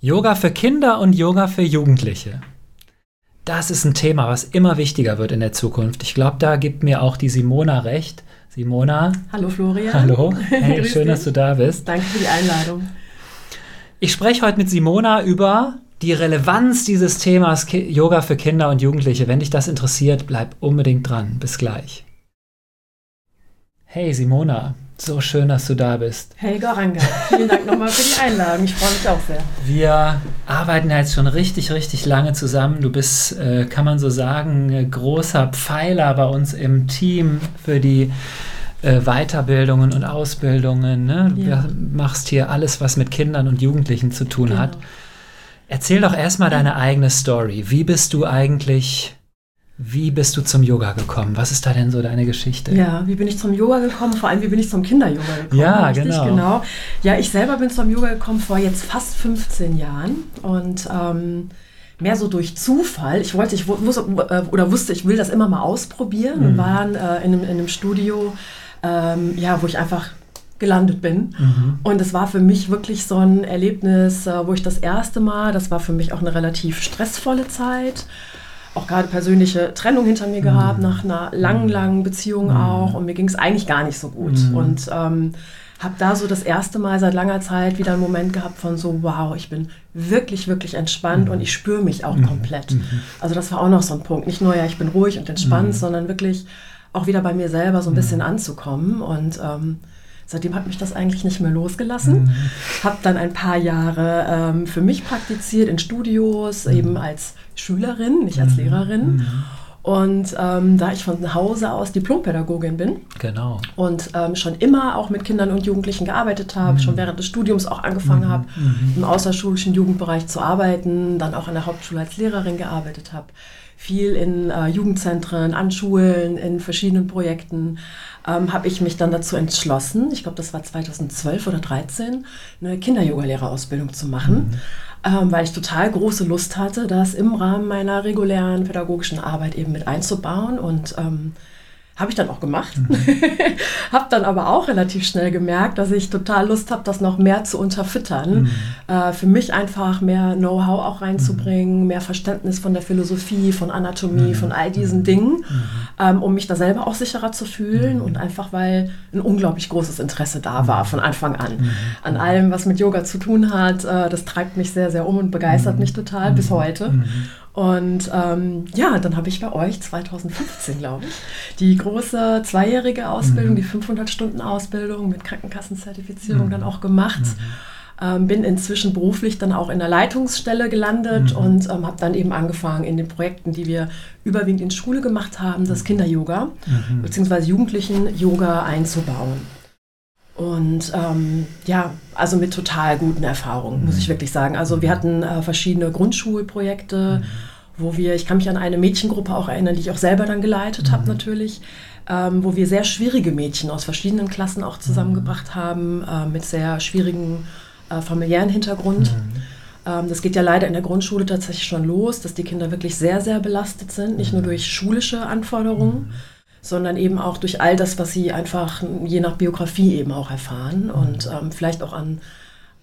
Yoga für Kinder und Yoga für Jugendliche. Das ist ein Thema, was immer wichtiger wird in der Zukunft. Ich glaube, da gibt mir auch die Simona recht. Simona. Hallo Florian. Hallo. Hey, schön, dass du da bist. Danke für die Einladung. Ich spreche heute mit Simona über die Relevanz dieses Themas Yoga für Kinder und Jugendliche. Wenn dich das interessiert, bleib unbedingt dran. Bis gleich. Hey Simona, so schön, dass du da bist. Hey Goranga, vielen Dank nochmal für die Einladung. Ich freue mich auch sehr. Wir arbeiten ja jetzt schon richtig, richtig lange zusammen. Du bist, äh, kann man so sagen, ein großer Pfeiler bei uns im Team für die äh, Weiterbildungen und Ausbildungen. Ne? Ja. Du machst hier alles, was mit Kindern und Jugendlichen zu tun genau. hat. Erzähl doch erstmal deine eigene Story. Wie bist du eigentlich wie bist du zum Yoga gekommen? Was ist da denn so deine Geschichte? Ja, wie bin ich zum Yoga gekommen? Vor allem, wie bin ich zum Kinder-Yoga gekommen? Ja, Richtig, genau. genau. Ja, ich selber bin zum Yoga gekommen vor jetzt fast 15 Jahren und ähm, mehr so durch Zufall. Ich wollte, ich wusste, äh, oder wusste, ich will das immer mal ausprobieren mhm. und war dann äh, in, einem, in, einem, Studio, ähm, ja, wo ich einfach gelandet bin. Mhm. Und es war für mich wirklich so ein Erlebnis, äh, wo ich das erste Mal, das war für mich auch eine relativ stressvolle Zeit auch gerade persönliche Trennung hinter mir gehabt, mhm. nach einer langen, mhm. langen Beziehung mhm. auch. Und mir ging es eigentlich gar nicht so gut. Und ähm, habe da so das erste Mal seit langer Zeit wieder einen Moment gehabt von so, wow, ich bin wirklich, wirklich entspannt und ich spüre mich auch komplett. Also das war auch noch so ein Punkt. Nicht nur, ja, ich bin ruhig und entspannt, sondern wirklich auch wieder bei mir selber so ein bisschen anzukommen. Und ähm, seitdem hat mich das eigentlich nicht mehr losgelassen. Mhm. Habe dann ein paar Jahre ähm, für mich praktiziert in Studios, mhm. eben als Schülerin, nicht als mhm. Lehrerin. Mhm. Und ähm, da ich von Hause aus Diplompädagogin bin genau. und ähm, schon immer auch mit Kindern und Jugendlichen gearbeitet habe, mhm. schon während des Studiums auch angefangen mhm. habe, mhm. im außerschulischen Jugendbereich zu arbeiten, dann auch an der Hauptschule als Lehrerin gearbeitet habe, viel in äh, Jugendzentren, an Schulen, in verschiedenen Projekten, ähm, habe ich mich dann dazu entschlossen, ich glaube, das war 2012 oder 2013, eine Kinder-Yoga-Lehrerausbildung zu machen. Mhm ähm, weil ich total große Lust hatte, das im Rahmen meiner regulären pädagogischen Arbeit eben mit einzubauen und ähm, habe ich dann auch gemacht. Mhm. habe dann aber auch relativ schnell gemerkt, dass ich total Lust habe, das noch mehr zu unterfüttern. Mhm. Äh, für mich einfach mehr Know-how auch reinzubringen, mhm. mehr Verständnis von der Philosophie, von Anatomie, mhm. von all diesen mhm. Dingen, mhm. ähm, um mich da selber auch sicherer zu fühlen und einfach, weil ein unglaublich großes Interesse da war von Anfang an. An allem, was mit Yoga zu tun hat. Äh, das treibt mich sehr, sehr um und begeistert mich total bis heute. Und ähm, ja, dann habe ich bei euch 2015, glaube ich, die große zweijährige Ausbildung, mhm. die 500-Stunden-Ausbildung mit Krankenkassenzertifizierung mhm. dann auch gemacht. Mhm. Ähm, bin inzwischen beruflich dann auch in der Leitungsstelle gelandet mhm. und ähm, habe dann eben angefangen in den Projekten, die wir überwiegend in Schule gemacht haben, das mhm. Kinder-Yoga mhm. bzw. Jugendlichen-Yoga einzubauen. Und ähm, ja, also mit total guten Erfahrungen, muss ich mhm. wirklich sagen. Also wir hatten äh, verschiedene Grundschulprojekte, mhm. wo wir, ich kann mich an eine Mädchengruppe auch erinnern, die ich auch selber dann geleitet mhm. habe natürlich, ähm, wo wir sehr schwierige Mädchen aus verschiedenen Klassen auch zusammengebracht mhm. haben, äh, mit sehr schwierigen äh, familiären Hintergrund. Mhm. Ähm, das geht ja leider in der Grundschule tatsächlich schon los, dass die Kinder wirklich sehr, sehr belastet sind, nicht nur mhm. durch schulische Anforderungen sondern eben auch durch all das, was sie einfach je nach Biografie eben auch erfahren und ähm, vielleicht auch an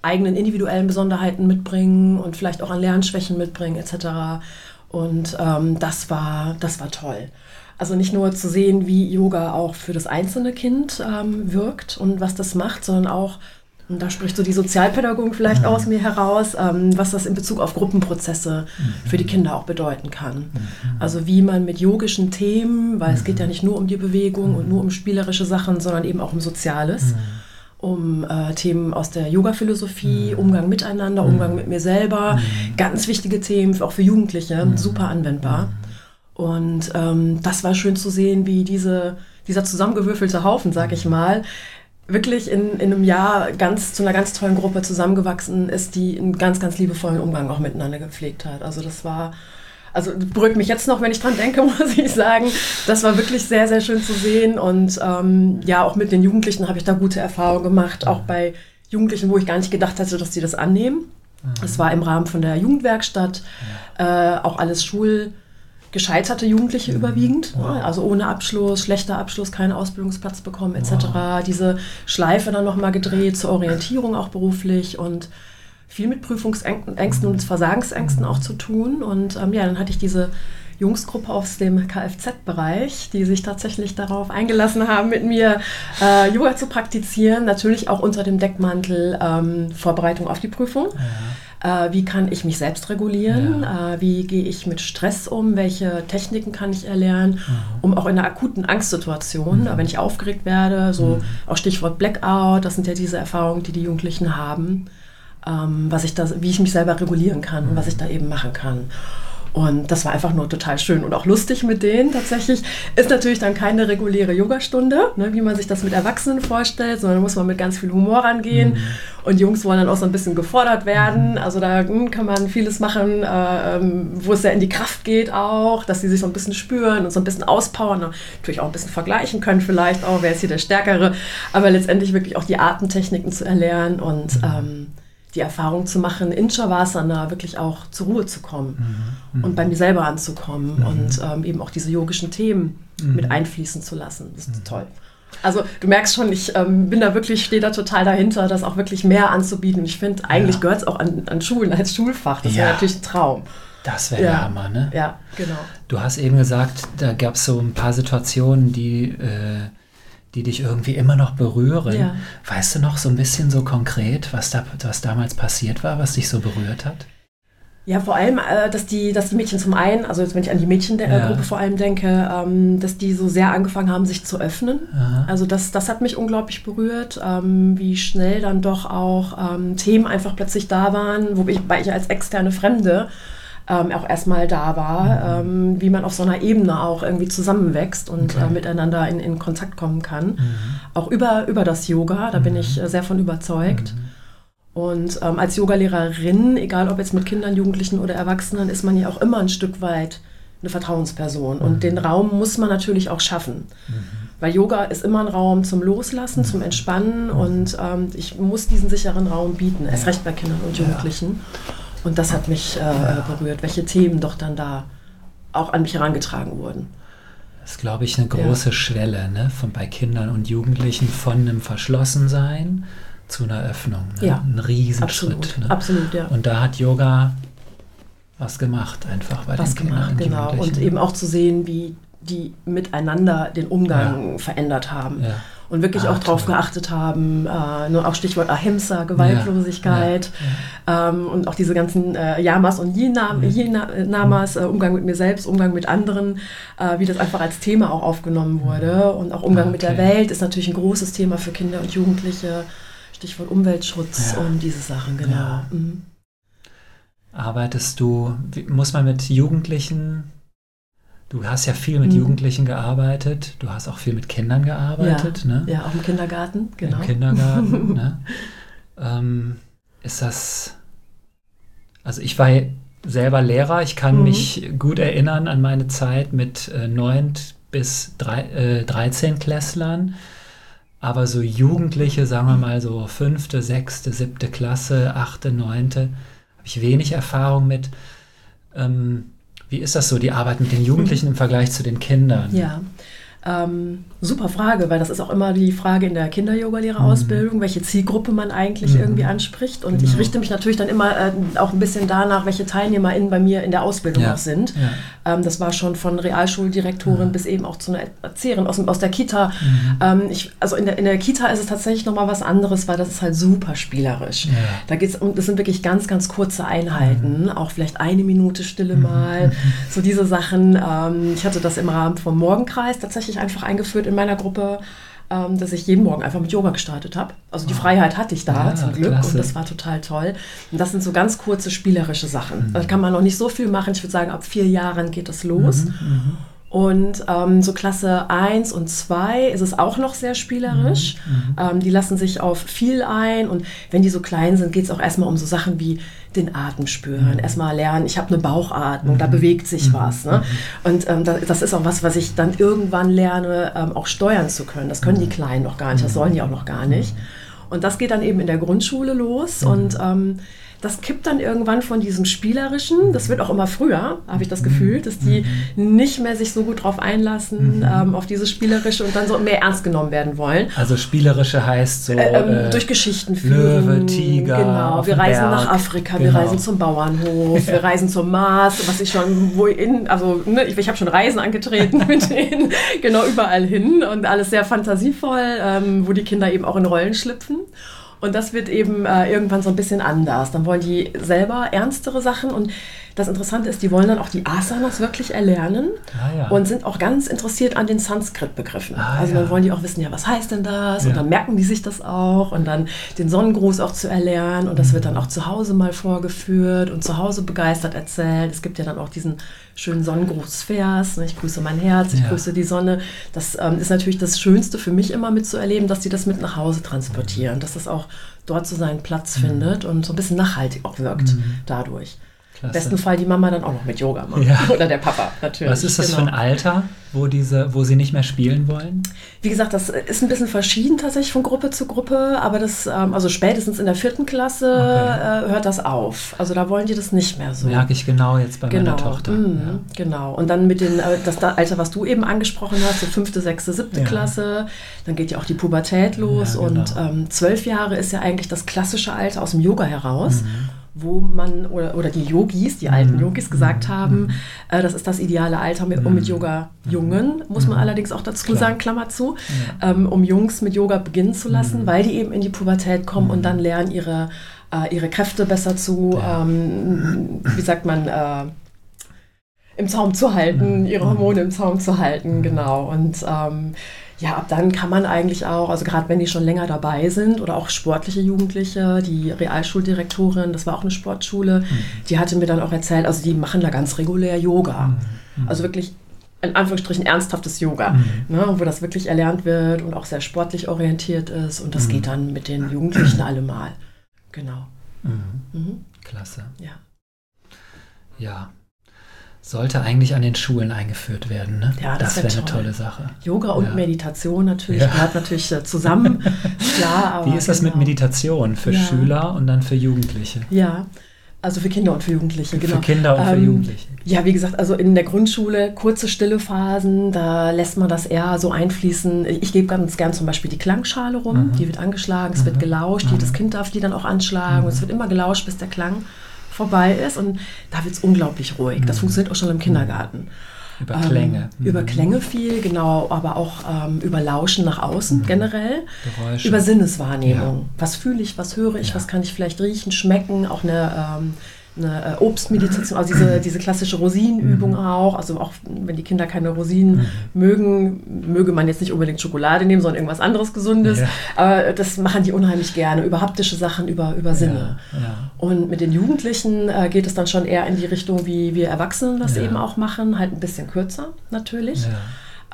eigenen individuellen Besonderheiten mitbringen und vielleicht auch an Lernschwächen mitbringen etc. Und ähm, das, war, das war toll. Also nicht nur zu sehen, wie Yoga auch für das einzelne Kind ähm, wirkt und was das macht, sondern auch und da spricht so die Sozialpädagogik vielleicht mhm. aus mir heraus, ähm, was das in Bezug auf Gruppenprozesse mhm. für die Kinder auch bedeuten kann. Mhm. Also wie man mit yogischen Themen, weil es geht ja mhm. nicht nur um die Bewegung und nur um spielerische Sachen, sondern eben auch um Soziales, mhm. um äh, Themen aus der Yoga-Philosophie, mhm. Umgang miteinander, Umgang mit mir selber, ganz wichtige Themen, auch für Jugendliche, super anwendbar. Und ähm, das war schön zu sehen, wie diese, dieser zusammengewürfelte Haufen, sag ich mal, wirklich in, in einem Jahr ganz zu einer ganz tollen Gruppe zusammengewachsen ist, die einen ganz, ganz liebevollen Umgang auch miteinander gepflegt hat. Also das war, also beruhigt mich jetzt noch, wenn ich dran denke, muss ich sagen. Das war wirklich sehr, sehr schön zu sehen. Und ähm, ja, auch mit den Jugendlichen habe ich da gute Erfahrungen gemacht, auch bei Jugendlichen, wo ich gar nicht gedacht hatte, dass sie das annehmen. Es war im Rahmen von der Jugendwerkstatt, äh, auch alles Schul gescheiterte Jugendliche mhm. überwiegend, wow. Ne? also ohne Abschluss, schlechter Abschluss, keinen Ausbildungsplatz bekommen etc. Wow. Diese Schleife dann nochmal gedreht zur Orientierung auch beruflich und viel mit Prüfungsängsten und Versagensängsten auch zu tun. Und ähm, ja, dann hatte ich diese Jungsgruppe aus dem Kfz-Bereich, die sich tatsächlich darauf eingelassen haben, mit mir äh, Yoga zu praktizieren. Natürlich auch unter dem Deckmantel ähm, Vorbereitung auf die Prüfung. Ja. Äh, wie kann ich mich selbst regulieren? Ja. Äh, wie gehe ich mit Stress um? Welche Techniken kann ich erlernen, mhm. um auch in einer akuten Angstsituation, mhm. wenn ich aufgeregt werde, so mhm. auch Stichwort Blackout, das sind ja diese Erfahrungen, die die Jugendlichen haben, ähm, was ich da, wie ich mich selber regulieren kann und was ich da eben machen kann. Und das war einfach nur total schön und auch lustig mit denen tatsächlich. Ist natürlich dann keine reguläre Yogastunde, ne, wie man sich das mit Erwachsenen vorstellt, sondern muss man mit ganz viel Humor rangehen. Mhm. Und Jungs wollen dann auch so ein bisschen gefordert werden. Mhm. Also da hm, kann man vieles machen, äh, ähm, wo es ja in die Kraft geht auch, dass sie sich so ein bisschen spüren und so ein bisschen auspowern. Natürlich auch ein bisschen vergleichen können vielleicht auch, wer ist hier der Stärkere. Aber letztendlich wirklich auch die Atemtechniken zu erlernen und mhm. ähm, die Erfahrung zu machen, in Shavasana wirklich auch zur Ruhe zu kommen mhm. und bei mir selber anzukommen mhm. und ähm, eben auch diese yogischen Themen mhm. mit einfließen zu lassen. Das ist mhm. toll. Also du merkst schon, ich ähm, bin da wirklich, stehe da total dahinter, das auch wirklich mehr anzubieten. Ich finde, eigentlich ja. gehört es auch an, an, Schulen als Schulfach. Das ja. wäre natürlich ein Traum. Das wäre ja. der Hammer, ne? Ja, genau. Du hast eben gesagt, da gab es so ein paar Situationen, die... Äh, die dich irgendwie immer noch berühren. Ja. Weißt du noch so ein bisschen so konkret, was, da, was damals passiert war, was dich so berührt hat? Ja, vor allem, äh, dass, die, dass die Mädchen zum einen, also jetzt, wenn ich an die Mädchengruppe ja. vor allem denke, ähm, dass die so sehr angefangen haben, sich zu öffnen. Aha. Also das, das hat mich unglaublich berührt, ähm, wie schnell dann doch auch ähm, Themen einfach plötzlich da waren, wo ich, weil ich als externe Fremde ähm, auch erstmal da war, mhm. ähm, wie man auf so einer Ebene auch irgendwie zusammenwächst und okay. äh, miteinander in, in Kontakt kommen kann. Mhm. Auch über, über das Yoga, da mhm. bin ich äh, sehr von überzeugt. Mhm. Und ähm, als Yogalehrerin, egal ob jetzt mit Kindern, Jugendlichen oder Erwachsenen, ist man ja auch immer ein Stück weit eine Vertrauensperson. Und mhm. den Raum muss man natürlich auch schaffen. Mhm. Weil Yoga ist immer ein Raum zum Loslassen, zum Entspannen und ähm, ich muss diesen sicheren Raum bieten, erst recht bei Kindern und Jugendlichen. Ja. Und das hat mich äh, berührt, welche Themen doch dann da auch an mich herangetragen wurden. Das ist, glaube ich, eine große ja. Schwelle ne? von, bei Kindern und Jugendlichen von einem Verschlossensein zu einer Öffnung. Ne? Ja, ein Riesenschritt. Absolut, ne? absolut, ja. Und da hat Yoga was gemacht, einfach bei was den gemacht, Kindern genau. Und eben auch zu sehen, wie die miteinander den Umgang ja. verändert haben. Ja und wirklich ah, auch darauf geachtet haben, äh, nur auch Stichwort Ahimsa, Gewaltlosigkeit ja, ja, ja. Ähm, und auch diese ganzen äh, Yamas und Yinamas, äh, Umgang mit mir selbst, Umgang mit anderen, äh, wie das einfach als Thema auch aufgenommen wurde und auch Umgang okay. mit der Welt ist natürlich ein großes Thema für Kinder und Jugendliche, Stichwort Umweltschutz und diese Sachen, genau. Mhm. Arbeitest du, muss man mit Jugendlichen Du hast ja viel mit mhm. Jugendlichen gearbeitet, du hast auch viel mit Kindern gearbeitet. Ja, ne? ja auch im Kindergarten, genau. Im Kindergarten. ne? ähm, ist das, also ich war selber Lehrer, ich kann mhm. mich gut erinnern an meine Zeit mit äh, 9 bis drei, äh, 13 Klässlern. Aber so Jugendliche, sagen wir mal so fünfte, sechste, siebte Klasse, achte, neunte, habe ich wenig Erfahrung mit. Ähm, wie ist das so, die Arbeit mit den Jugendlichen im Vergleich zu den Kindern? Ja, ähm, super Frage, weil das ist auch immer die Frage in der Kinder-Yoga-Lehrerausbildung, mhm. welche Zielgruppe man eigentlich mhm. irgendwie anspricht. Und genau. ich richte mich natürlich dann immer äh, auch ein bisschen danach, welche TeilnehmerInnen bei mir in der Ausbildung ja. auch sind. Ja. Ähm, das war schon von Realschuldirektorin mhm. bis eben auch zu einer Erzieherin aus, aus der Kita. Mhm. Ähm, ich, also in der, in der Kita ist es tatsächlich nochmal was anderes, weil das ist halt super spielerisch. Ja. Da geht es um, das sind wirklich ganz, ganz kurze Einheiten, mhm. auch vielleicht eine Minute Stille mhm. mal, so diese Sachen. Ähm, ich hatte das im Rahmen vom Morgenkreis tatsächlich ich einfach eingeführt in meiner Gruppe, ähm, dass ich jeden Morgen einfach mit Yoga gestartet habe. Also die Freiheit hatte ich da ja, zum Glück klasse. und das war total toll. Und das sind so ganz kurze spielerische Sachen. Mhm. Da kann man noch nicht so viel machen. Ich würde sagen, ab vier Jahren geht das los. Mhm, mhm. Und ähm, so Klasse 1 und 2 ist es auch noch sehr spielerisch. Mhm, mhm. ähm, die lassen sich auf viel ein. Und wenn die so klein sind, geht es auch erstmal um so Sachen wie den Atem spüren. Mhm. Erstmal lernen, ich habe eine Bauchatmung, mhm. da bewegt sich mhm. was. Ne? Mhm. Und ähm, das, das, ist auch was, was ich dann irgendwann lerne, ähm, auch steuern zu können. Das können die Kleinen noch gar nicht, das sollen die auch noch gar nicht. Und das geht dann eben in der Grundschule los. Und ähm, das kippt dann irgendwann von diesem Spielerischen, das wird auch immer früher, habe ich das Gefühl, dass die nicht mehr sich so gut drauf einlassen, mhm. ähm, auf dieses Spielerische und dann so mehr ernst genommen werden wollen. Also Spielerische heißt so... Ähm, äh, durch Geschichten führen. Löwe, Tiger, Genau, wir reisen Berg. nach Afrika, genau. wir reisen zum Bauernhof, wir reisen zum Mars, was ich schon, wo in, also ne, ich, ich habe schon Reisen angetreten mit denen, genau überall hin und alles sehr fantasievoll, ähm, wo die Kinder eben auch in Rollen schlüpfen. Und das wird eben äh, irgendwann so ein bisschen anders. Dann wollen die selber ernstere Sachen und das Interessante ist, die wollen dann auch die Asanas wirklich erlernen ah, ja. und sind auch ganz interessiert an den Sanskrit-Begriffen. Ah, also dann ja. wollen die auch wissen, ja, was heißt denn das? Ja. Und dann merken die sich das auch und dann den Sonnengruß auch zu erlernen und das mhm. wird dann auch zu Hause mal vorgeführt und zu Hause begeistert erzählt. Es gibt ja dann auch diesen schönen Sonnengrußvers, ne? ich grüße mein Herz, ich grüße die Sonne. Das ähm, ist natürlich das Schönste für mich immer mitzuerleben, dass die das mit nach Hause transportieren, dass das auch dort so seinen Platz mhm. findet und so ein bisschen nachhaltig auch wirkt mhm. dadurch. Im besten Fall die Mama dann auch noch mit Yoga macht. Ja. Oder der Papa, natürlich. Was ist das genau. für ein genau. Alter, wo, diese, wo sie nicht mehr spielen wollen? Wie gesagt, das ist ein bisschen verschieden tatsächlich von Gruppe zu Gruppe, aber das, ähm, also spätestens in der vierten Klasse okay. Äh, hört das auf. Also da wollen die das nicht mehr so. Merke ich genau jetzt bei genau. meiner Tochter. Mhm, ja. Genau. Und dann mit den, äh, das Alter, was du eben angesprochen hast, so fünfte, sechste, siebte ja. Klasse, dann geht ja auch die Pubertät los genau. und ähm, zwölf Jahre ist ja eigentlich das klassische Alter aus dem Yoga heraus. Mhm wo man oder, oder die Yogis, die alten mhm. Yogis gesagt mhm. haben, äh, das ist das ideale Alter, mit, um mit mhm. Yoga Jungen, muss man allerdings auch dazu Klar. sagen, Klammer zu, ähm, um Jungs mit Yoga beginnen zu lassen, weil die eben in die Pubertät kommen und dann lernen ihre, äh, ihre Kräfte besser zu, ähm, wie sagt man, äh, im Zaum zu halten, ihre Hormone im Zaum zu halten, genau. Und ähm, ja, ab dann kann man eigentlich auch, also gerade wenn die schon länger dabei sind oder auch sportliche Jugendliche, die Realschuldirektorin, das war auch eine Sportschule, mhm. die hatte mir dann auch erzählt, also die machen da ganz regulär Yoga. Mhm. mhm. Also wirklich in Anführungsstrichen ernsthaftes Yoga, mhm. ne, wo das wirklich erlernt wird und auch sehr sportlich orientiert ist. Und das mhm. geht dann mit den Jugendlichen allemal. Genau. Mhm. Klasse. Ja. Ja, sollte eigentlich an den Schulen eingeführt werden. Ne? Ja, das, das wäre wär eine tolle Sache. Yoga und ja. Meditation natürlich ja. gehört natürlich äh, zusammen. Klar, Wie ist das genau. mit Meditation für ja. Schüler und dann für Jugendliche? Ja, also für Kinder und für Jugendliche, genau. Für Kinder und ähm, für Jugendliche. Ja, wie gesagt, also in der Grundschule kurze stille Phasen, da lässt man das eher so einfließen. Ich gebe ganz gern zum Beispiel die Klangschale rum, mhm. die wird angeschlagen, es mhm. wird gelauscht, mhm. jedes Kind darf die dann auch anschlagen und es mhm. wird immer gelauscht, bis der Klang vorbei ist. Und da wird es unglaublich ruhig. Das mhm. funktioniert auch schon im Kindergarten. Über Klänge. Ähm, über mhm. Klänge viel, genau, aber auch ähm, über Lauschen nach außen mhm. generell. Geräusche. Über Sinneswahrnehmung. Ja. Was fühle ich, was höre ich, ja. was kann ich vielleicht riechen, schmecken, auch eine ähm, eine äh, Obstmeditation, also diese, diese klassische Rosinenübung mhm. auch. Also auch wenn die Kinder keine Rosinen mhm. mögen, möge man jetzt nicht unbedingt Schokolade nehmen, sondern irgendwas anderes Gesundes. Ja. Aber das machen die unheimlich gerne, über haptische Sachen, über, über Sinne. Ja, ja. Und mit den Jugendlichen äh, geht es dann schon eher in die Richtung, wie wir Erwachsenen das eben auch machen, halt ein bisschen kürzer natürlich.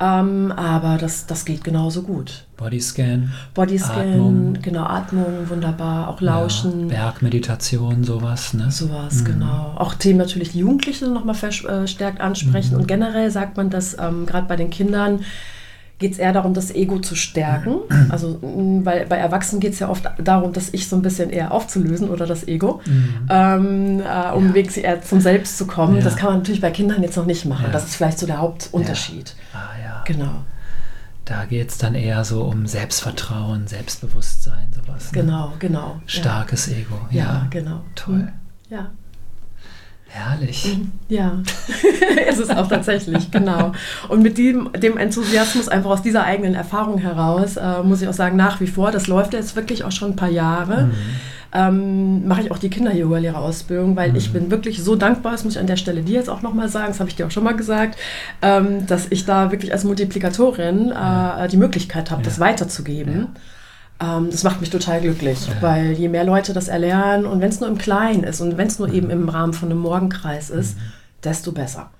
Ähm, aber das, das geht genauso gut. Bodyscan. Bodyscan, Atmung. genau, Atmung, wunderbar, auch Lauschen. Ja, Bergmeditation, sowas, ne? Sowas, mhm. genau. Auch Themen natürlich die Jugendlichen nochmal verstärkt ansprechen. Mhm. Und generell sagt man, dass ähm, gerade bei den Kindern geht es eher darum, das Ego zu stärken. Also, weil bei Erwachsenen geht es ja oft darum, das Ich so ein bisschen eher aufzulösen oder das Ego, mhm. ähm, äh, um ja. eher zum Selbst zu kommen. Ja. Das kann man natürlich bei Kindern jetzt noch nicht machen. Ja. Das ist vielleicht so der Hauptunterschied. Ja. Genau. Da geht es dann eher so um Selbstvertrauen, Selbstbewusstsein, sowas. Ne? Genau, genau. Starkes Ego. Ja, genau. Toll. Ja. Herrlich. Mhm. Ja, ist es auch tatsächlich, genau. Und mit dem, dem Enthusiasmus einfach aus dieser eigenen Erfahrung heraus, äh, muss ich auch sagen, nach wie vor, das läuft jetzt wirklich auch schon ein paar Jahre, mhm. Ähm, mache ich auch die Kinder-Yoga-Lehrerausbildung, weil mhm. ich bin wirklich so dankbar, das muss ich an der Stelle dir jetzt auch nochmal sagen, das habe ich dir auch schon mal gesagt, ähm, dass ich da wirklich als Multiplikatorin äh, die Möglichkeit habe, ja. das weiterzugeben. Ja. Ähm, das macht mich total glücklich, ja. weil je mehr Leute das erlernen und wenn es nur im Kleinen ist und wenn es nur mhm. eben im Rahmen von einem Morgenkreis ist, mhm. desto besser.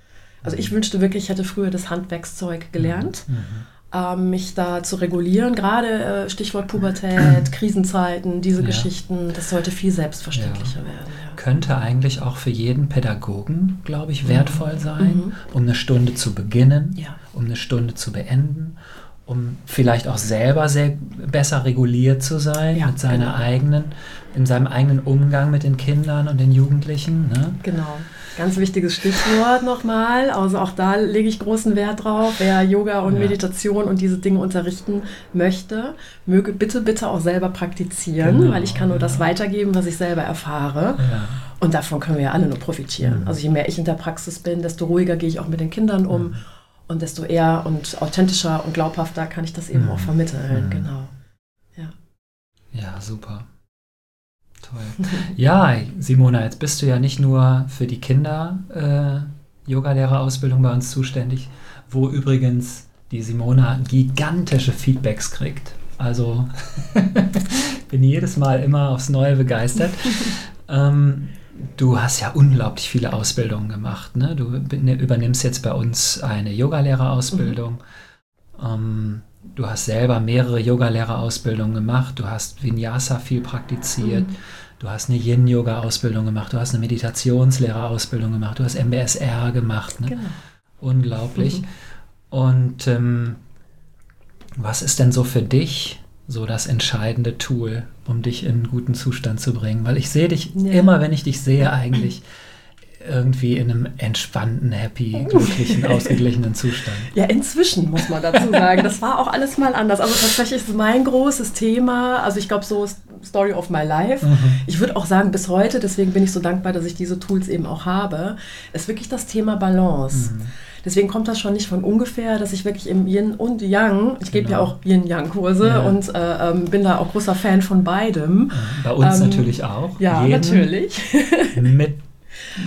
Also ich wünschte wirklich, ich hätte früher das Handwerkszeug gelernt, mhm. Ähm, mich da zu regulieren. Gerade äh, Stichwort Pubertät, Krisenzeiten, diese ja. Geschichten, das sollte viel selbstverständlicher ja. werden. Ja. Könnte eigentlich auch für jeden Pädagogen, glaube ich, wertvoll mhm. sein, mhm. um eine Stunde zu beginnen, um eine Stunde zu beenden um vielleicht auch selber sehr besser reguliert zu sein mit seiner genau. eigenen, in seinem eigenen Umgang mit den Kindern und den Jugendlichen. Ne? Genau. Ganz wichtiges Stichwort nochmal. Also auch da lege ich großen Wert drauf. Wer Yoga und Ja. Meditation und diese Dinge unterrichten möchte, möge bitte, bitte auch selber praktizieren, Genau, weil ich kann nur das ja. weitergeben, was ich selber erfahre. Ja. Und davon können wir ja alle nur profitieren. Also je mehr ich in der Praxis bin, desto ruhiger gehe ich auch mit den Kindern um. Und desto eher und authentischer und glaubhafter kann ich das eben auch vermitteln. Genau. Ja, super. Toll. Ja, Simona, jetzt bist du ja nicht nur für die Kinder äh, Yogalehrerausbildung bei uns zuständig, wo übrigens die Simona gigantische Feedbacks kriegt. Also bin jedes Mal immer aufs Neue begeistert. ähm, du hast ja unglaublich viele Ausbildungen gemacht. Ne? Du bin- übernimmst jetzt bei uns eine Yogalehrerausbildung. Ähm, du hast selber mehrere Yogalehrerausbildungen gemacht. Du hast Vinyasa viel praktiziert. Mhm. Du hast eine Yin-Yoga-Ausbildung gemacht. Du hast eine Meditationslehrerausbildung gemacht. Du hast MBSR gemacht. Ne? Genau. Unglaublich. Mhm. Und ähm, was ist denn so für dich so das entscheidende Tool, um dich in einen guten Zustand zu bringen? Weil ich sehe dich Ja. immer, wenn ich dich sehe, eigentlich irgendwie in einem entspannten, happy, glücklichen, ausgeglichenen Zustand. Ja, inzwischen muss man dazu sagen. Das war auch alles mal anders. Also tatsächlich ist mein großes Thema, also ich glaube so Story of my life. Mhm. Ich würde auch sagen bis heute, deswegen bin ich so dankbar, dass ich diese Tools eben auch habe, ist wirklich das Thema Balance. Mhm. Deswegen kommt das schon nicht von ungefähr, dass ich wirklich im Yin und Yang, ich gebe ja Genau. auch Yin-Yang-Kurse Ja. und äh, ähm, bin da auch großer Fan von beidem. Bei uns Ähm, natürlich auch. Ja, Jeden natürlich. Mit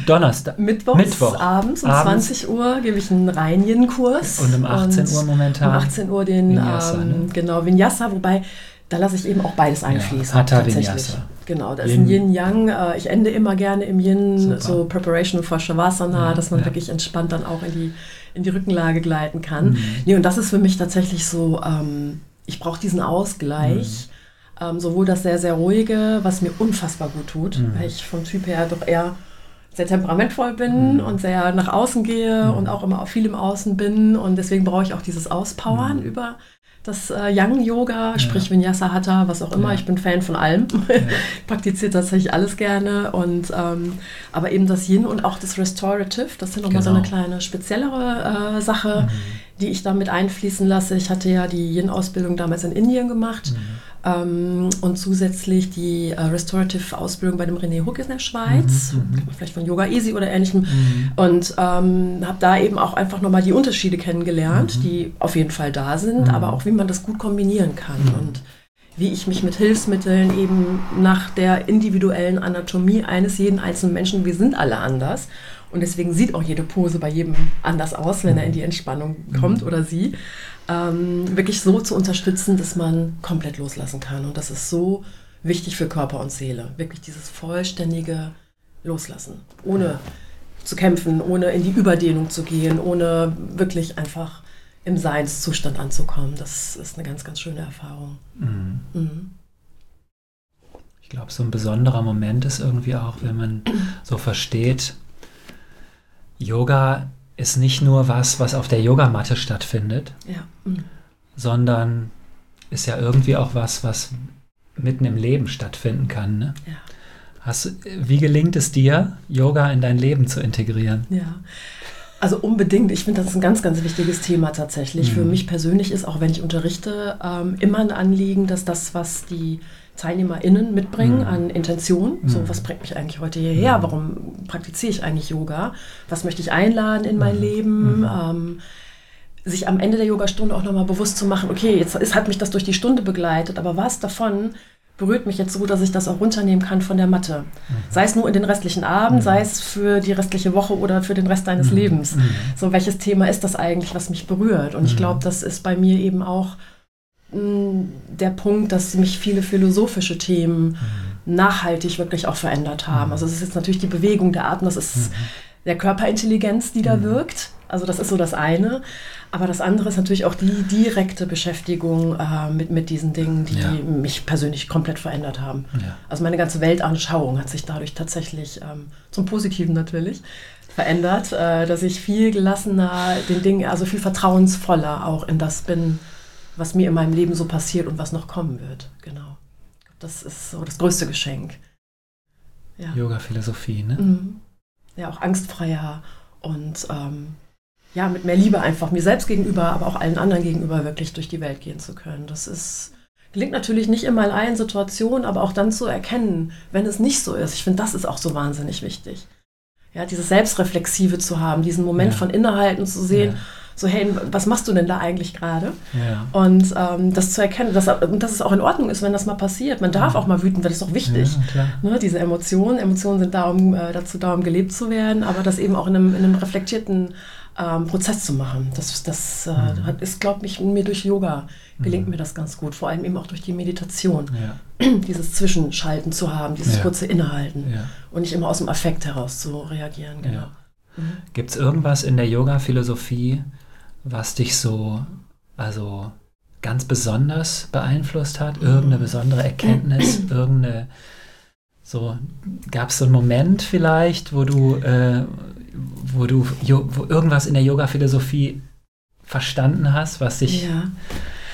Donnerstag. Mittwochs Mittwoch. abends um Abends. 20 Uhr gebe ich einen Rein-Yin-Kurs. Und um 18 Uhr momentan. Um 18 Uhr den Vinyasa, ähm, ne? genau Vinyasa, wobei da lasse ich eben auch beides einfließen. Hatha tatsächlich. Vinyasa. Genau, da ist Yin. ein Yin-Yang. Äh, ich ende immer gerne im Yin, Super. so Preparation for Shavasana, Ja, dass man ja. wirklich entspannt dann auch in die, in die Rückenlage gleiten kann. Mhm. Nee, und das ist für mich tatsächlich so, ähm, ich brauche diesen Ausgleich. Mhm. Ähm, sowohl das sehr, sehr ruhige, was mir unfassbar gut tut, Mhm. weil ich vom Typ her doch eher sehr temperamentvoll bin Mhm. und sehr nach außen gehe Mhm. und auch immer viel im Außen bin und deswegen brauche ich auch dieses Auspowern Mhm. über das äh, Yang-Yoga, sprich Vinyasa, Hatha, was auch immer. Ja. Ich bin Fan von allem, Ja. praktiziere tatsächlich alles gerne und ähm, aber eben das Yin und auch das Restorative, das ist ja nochmal so Genau. eine kleine speziellere äh, Sache, Mhm. die ich da mit einfließen lasse. Ich hatte ja die Yin-Ausbildung damals in Indien gemacht. Mhm. Ähm, und zusätzlich die äh, Restorative-Ausbildung bei dem René Hook in der Schweiz, Mhm, mhm. vielleicht von Yoga Easy oder ähnlichem. Mhm. Und ähm, habe da eben auch einfach nochmal die Unterschiede kennengelernt, Mhm. die auf jeden Fall da sind, Mhm. aber auch wie man das gut kombinieren kann. Mhm. Und wie ich mich mit Hilfsmitteln eben nach der individuellen Anatomie eines jeden einzelnen Menschen, wir sind alle anders. Und deswegen sieht auch jede Pose bei jedem anders aus, wenn er in die Entspannung kommt oder sie. Ähm, wirklich so zu unterstützen, dass man komplett loslassen kann. Und das ist so wichtig für Körper und Seele. Wirklich dieses vollständige Loslassen. Ohne zu kämpfen, ohne in die Überdehnung zu gehen, ohne wirklich einfach im Seinszustand anzukommen. Das ist eine ganz, ganz schöne Erfahrung. Mhm. Mhm. Ich glaube, so ein besonderer Moment ist irgendwie auch, wenn man so versteht, Yoga ist nicht nur was, was auf der Yogamatte stattfindet, Ja. Mhm. sondern ist ja irgendwie auch was, was mitten im Leben stattfinden kann. Ne? Ja. Hast, wie gelingt es dir, Yoga in dein Leben zu integrieren? Ja. Also unbedingt. Ich finde, das ist ein ganz, ganz wichtiges Thema tatsächlich. Für Mhm. mich persönlich ist, auch wenn ich unterrichte, ähm, immer ein Anliegen, dass das, was die TeilnehmerInnen mitbringen Mhm. an Intention, so Mhm. was bringt mich eigentlich heute hierher, Mhm. warum praktiziere ich eigentlich Yoga, was möchte ich einladen in mein Mhm. Leben, Mhm. ähm, sich am Ende der Yogastunde auch nochmal bewusst zu machen, okay, jetzt ist, hat mich das durch die Stunde begleitet, aber was davon berührt mich jetzt so, dass ich das auch runternehmen kann von der Matte. Sei es nur in den restlichen Abend, Mhm. sei es für die restliche Woche oder für den Rest deines Mhm. Lebens. Mhm. So, welches Thema ist das eigentlich, was mich berührt? Und ich Mhm. glaube, das ist bei mir eben auch mh, der Punkt, dass mich viele philosophische Themen nachhaltig wirklich auch verändert haben. Mhm. Also es ist jetzt natürlich die Bewegung, der Atem, das ist der Körperintelligenz, die da Mhm. wirkt. Also das ist so das eine. Aber das andere ist natürlich auch die direkte Beschäftigung äh, mit, mit diesen Dingen, die Ja. mich persönlich komplett verändert haben. Ja. Also meine ganze Weltanschauung hat sich dadurch tatsächlich ähm, zum Positiven natürlich verändert, äh, dass ich viel gelassener den Dingen, also viel vertrauensvoller auch in das bin, was mir in meinem Leben so passiert und was noch kommen wird. Genau. Das ist so das größte Geschenk. Ja. Yoga-Philosophie, ne? Mhm. Ja, auch angstfreier und ähm, ja, mit mehr Liebe einfach mir selbst gegenüber, aber auch allen anderen gegenüber wirklich durch die Welt gehen zu können. Das ist, gelingt natürlich nicht immer in allen Situationen, aber auch dann zu erkennen, wenn es nicht so ist. Ich finde, das ist auch so wahnsinnig wichtig. Ja, dieses Selbstreflexive zu haben, diesen Moment ja. von Innehalten zu sehen. Ja so, hey, was machst du denn da eigentlich gerade? Ja. Und ähm, das zu erkennen, dass, dass es auch in Ordnung ist, wenn das mal passiert. Man darf auch mal wütend werden, das ist auch wichtig. Ja, ne, diese Emotionen, Emotionen sind da, um, äh, dazu da, um gelebt zu werden, aber das eben auch in einem, in einem reflektierten ähm, Prozess zu machen. Das, das äh, mhm. ist, glaube ich, mir durch Yoga gelingt mhm. mir das ganz gut, vor allem eben auch durch die Meditation. Dieses Zwischenschalten zu haben, dieses kurze Innehalten und nicht immer aus dem Affekt heraus zu reagieren. Genau. Mhm. Gibt es irgendwas in der Yoga-Philosophie, was dich so, also ganz besonders beeinflusst hat? Irgendeine besondere Erkenntnis, irgendeine, so, gab es so einen Moment vielleicht, wo du, äh, wo du wo irgendwas in der Yoga-Philosophie verstanden hast, was dich... Ja.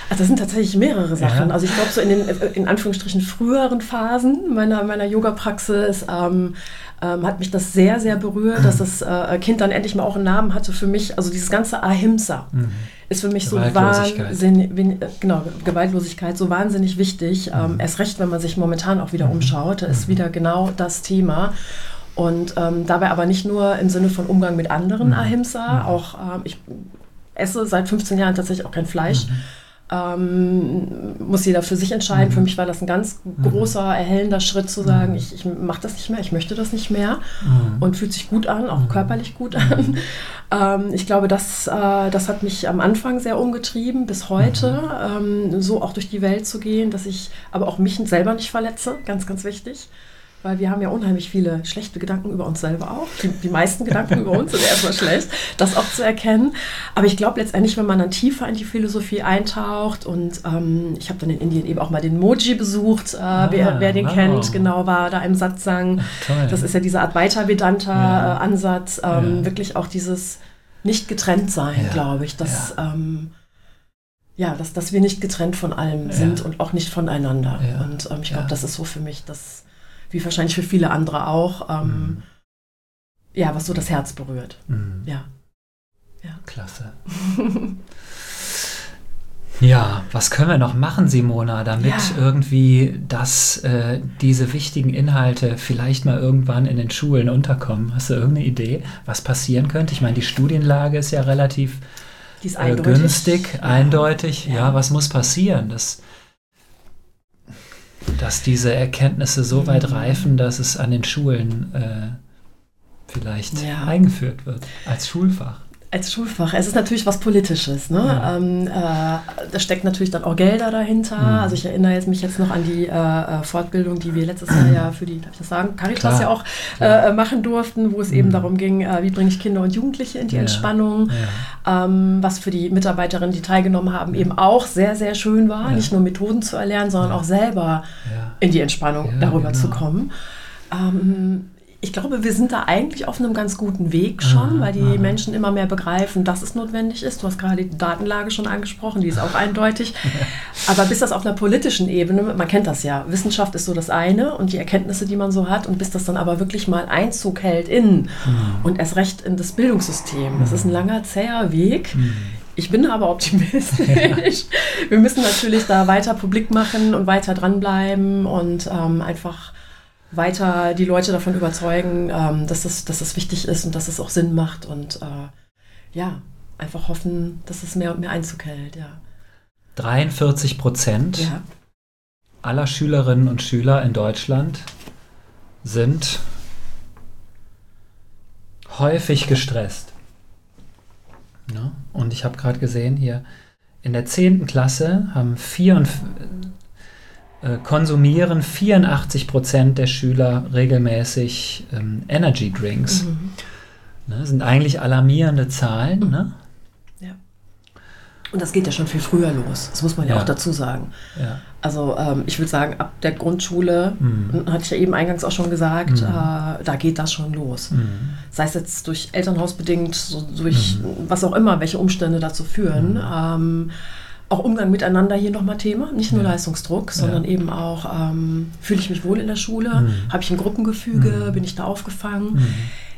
Also das sind tatsächlich mehrere Sachen. Ja. Also ich glaube, so in den in Anführungsstrichen früheren Phasen meiner, meiner Yoga-Praxis ähm, ähm, hat mich das sehr, sehr berührt, dass das äh, Kind dann endlich mal auch einen Namen hatte für mich. Also dieses ganze Ahimsa mhm. ist für mich so wahnsinnig, genau, Gewaltlosigkeit so wahnsinnig wichtig. Ähm, mhm. erst recht, wenn man sich momentan auch wieder mhm. umschaut, ist mhm. wieder genau das Thema. Und ähm, dabei aber nicht nur im Sinne von Umgang mit anderen mhm. Ahimsa, mhm. auch ähm, ich esse seit 15 Jahren tatsächlich auch kein Fleisch. Ähm, muss jeder für sich entscheiden. Mhm. Für mich war das ein ganz mhm. großer, erhellender Schritt zu sagen, mhm. ich, ich mache das nicht mehr, ich möchte das nicht mehr mhm. und fühlt sich gut an, auch mhm. körperlich gut an. Ähm, ich glaube, das, äh, das hat mich am Anfang sehr umgetrieben, bis heute, ähm, so auch durch die Welt zu gehen, dass ich aber auch mich selber nicht verletze, ganz, ganz wichtig weil wir haben ja unheimlich viele schlechte Gedanken über uns selber auch. Die, die meisten Gedanken über uns sind erstmal schlecht, das auch zu erkennen. Aber ich glaube letztendlich, wenn man dann tiefer in die Philosophie eintaucht und ähm, ich habe dann in Indien eben auch mal den Moji besucht, äh, ah, wer, wer, den wow. kennt, genau, war da im Satsang. Das ist ja dieser Advaita Vedanta-Ansatz, ja. ähm, ja. wirklich auch dieses nicht getrennt sein, ja. glaube ich, dass, ja. Ähm, ja, dass, dass wir nicht getrennt von allem sind und auch nicht voneinander. Und ähm, ich glaube, das ist so für mich das wie wahrscheinlich für viele andere auch, ähm, mhm. ja, was so das Herz berührt. Mhm. Ja. ja. Klasse. ja, was können wir noch machen, Simona, damit ja. irgendwie das, äh, diese wichtigen Inhalte vielleicht mal irgendwann in den Schulen unterkommen? Hast du irgendeine Idee, was passieren könnte? Ich meine, die Studienlage ist ja relativ ist äh, günstig, ja. eindeutig. Ja. ja. was muss passieren? Das dass diese Erkenntnisse so weit mhm. reifen, dass es an den Schulen äh, vielleicht ja. eingeführt wird als Schulfach als Schulfach. Es ist natürlich was Politisches. Ne? Ja. Ähm, äh, da steckt natürlich dann auch Gelder dahinter. Mhm. Also ich erinnere jetzt mich jetzt noch an die äh, äh Fortbildung, die wir letztes Jahr ja für die, darf ich das sagen, Caritas Klar. ja auch äh, machen durften, wo es mhm. eben darum ging, äh, wie bringe ich Kinder und Jugendliche in die ja. Entspannung. Ja. Ähm, was für die Mitarbeiterinnen, die teilgenommen haben, eben auch sehr, sehr schön war. Nicht nur Methoden zu erlernen, sondern auch selber in die Entspannung darüber genau. zu kommen. Ähm, ich glaube, wir sind da eigentlich auf einem ganz guten Weg schon, aha, weil die aha. Menschen immer mehr begreifen, dass es notwendig ist. Du hast gerade die Datenlage schon angesprochen, die ist auch eindeutig. Aber bis das auf einer politischen Ebene, man kennt das ja, Wissenschaft ist so das eine und die Erkenntnisse, die man so hat, und bis das dann aber wirklich mal Einzug hält in mhm. und erst recht in das Bildungssystem. Das ist ein langer, zäher Weg. Mhm. Ich bin aber optimistisch. Ja. Wir müssen natürlich da weiter publik machen und weiter dranbleiben und ähm, einfach weiter die Leute davon überzeugen, ähm, dass, das, dass das wichtig ist und dass es auch Sinn macht und äh, ja, einfach hoffen, dass es mehr und mehr Einzug hält, ja. 43 Prozent ja. aller Schülerinnen und Schüler in Deutschland sind häufig gestresst. Ja, und ich habe gerade gesehen hier, in der 10. Klasse haben 44, äh, konsumieren 84 Prozent der Schüler regelmäßig ähm, Energy Drinks. Mhm. Ne, sind eigentlich alarmierende Zahlen. Mhm. Ne? Ja. Und das geht ja schon viel früher los. Das muss man ja, ja. auch dazu sagen. Ja. Also ähm, ich würde sagen, ab der Grundschule, mhm. hatte ich ja eben eingangs auch schon gesagt, mhm. äh, da geht das schon los. Mhm. Sei es jetzt durch Elternhaus bedingt, so durch mhm. was auch immer, welche Umstände dazu führen. Ähm, auch Umgang miteinander hier nochmal Thema. Nicht nur ja. Leistungsdruck, sondern ja. eben auch, ähm, fühle ich mich wohl in der Schule? Mhm. Habe ich ein Gruppengefüge? Mhm. Bin ich da aufgefangen? Mhm.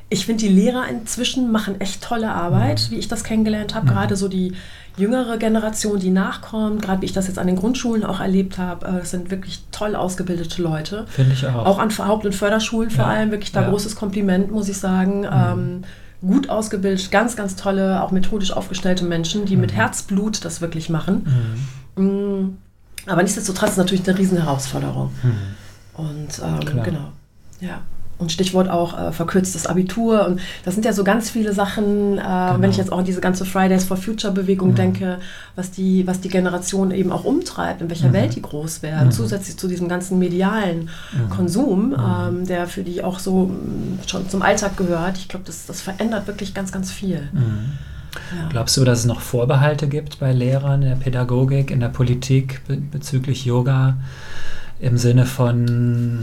Ich finde, die Lehrer inzwischen machen echt tolle Arbeit, mhm. wie ich das kennengelernt habe. Mhm. Gerade so die jüngere Generation, die nachkommt, gerade wie ich das jetzt an den Grundschulen auch erlebt habe, äh, sind wirklich toll ausgebildete Leute. Finde ich auch. Auch an Haupt- und Förderschulen vor allem, wirklich da großes Kompliment, muss ich sagen. Mhm. Ähm, gut ausgebildet, ganz, ganz tolle, auch methodisch aufgestellte Menschen, die mhm. mit Herzblut das wirklich machen. Mhm. Mm, aber nichtsdestotrotz ist natürlich eine riesen Herausforderung. Mhm. Und ähm, genau, ja. Und Stichwort auch äh, verkürztes Abitur. Und das sind ja so ganz viele Sachen, äh, genau. wenn ich jetzt auch an diese ganze Fridays for Future Bewegung mhm. denke, was die, was die Generation eben auch umtreibt, in welcher mhm. Welt die groß werden, mhm. zusätzlich zu diesem ganzen medialen mhm. Konsum, mhm. ähm, der für die auch so mm, schon zum Alltag gehört. Ich glaube, das, das verändert wirklich ganz, ganz viel. Mhm. Ja. Glaubst du, dass es noch Vorbehalte gibt bei Lehrern in der Pädagogik, in der Politik bezüglich Yoga im Sinne von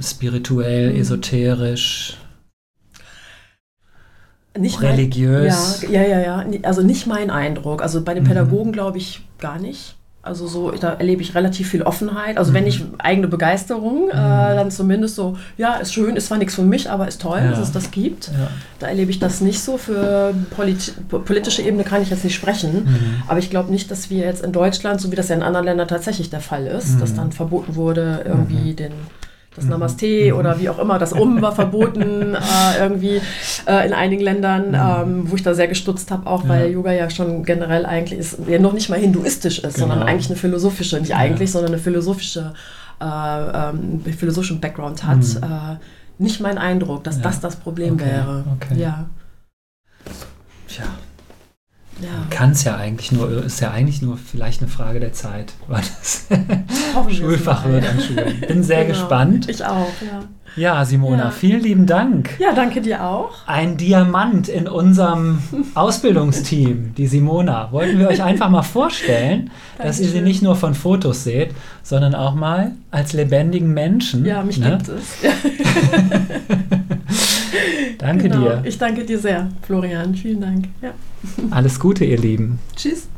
spirituell, mhm. esoterisch, nicht religiös. Mein, ja, ja, ja, ja. Also nicht mein Eindruck. Also bei den mhm. Pädagogen glaube ich gar nicht. Also so, da erlebe ich relativ viel Offenheit. Also mhm. wenn nicht eigene Begeisterung, äh, mhm. äh, dann zumindest so, ja, ist schön, ist zwar nichts für mich, aber ist toll, ja. dass es das gibt. Ja. Da erlebe ich das nicht so. Für politi politische Ebene kann ich jetzt nicht sprechen. Mhm. Aber ich glaube nicht, dass wir jetzt in Deutschland, so wie das ja in anderen Ländern tatsächlich der Fall ist, dass mhm. dann verboten wurde, irgendwie mhm. den das. Namaste oder wie auch immer, das Um war verboten äh, irgendwie äh, in einigen Ländern, mhm. ähm, wo ich da sehr gestutzt habe, auch ja. weil Yoga ja schon generell eigentlich ist, ja noch nicht mal hinduistisch ist, genau. sondern eigentlich eine philosophische, nicht eigentlich, ja. sondern eine philosophische, äh, ähm, philosophischen Background hat. Mhm. Äh, nicht mein Eindruck, dass ja. das das Problem okay. wäre. Okay. Ja. Tja, ja. Kann es ja eigentlich nur, ist ja eigentlich nur vielleicht eine Frage der Zeit, weil das Schulfach wird an Schulen. Bin sehr genau. gespannt. Ich auch, ja. Ja, Simona, ja. vielen lieben Dank. Ja, danke dir auch. Ein Diamant in unserem Ausbildungsteam, die Simona. Wollten wir euch einfach mal vorstellen, dass ihr sie nicht nur von Fotos seht, sondern auch mal als lebendigen Menschen. Ja, mich ne? gibt es. Danke genau. dir. Ich danke dir sehr, Florian. Vielen Dank. Ja. Alles Gute, ihr Lieben. Tschüss.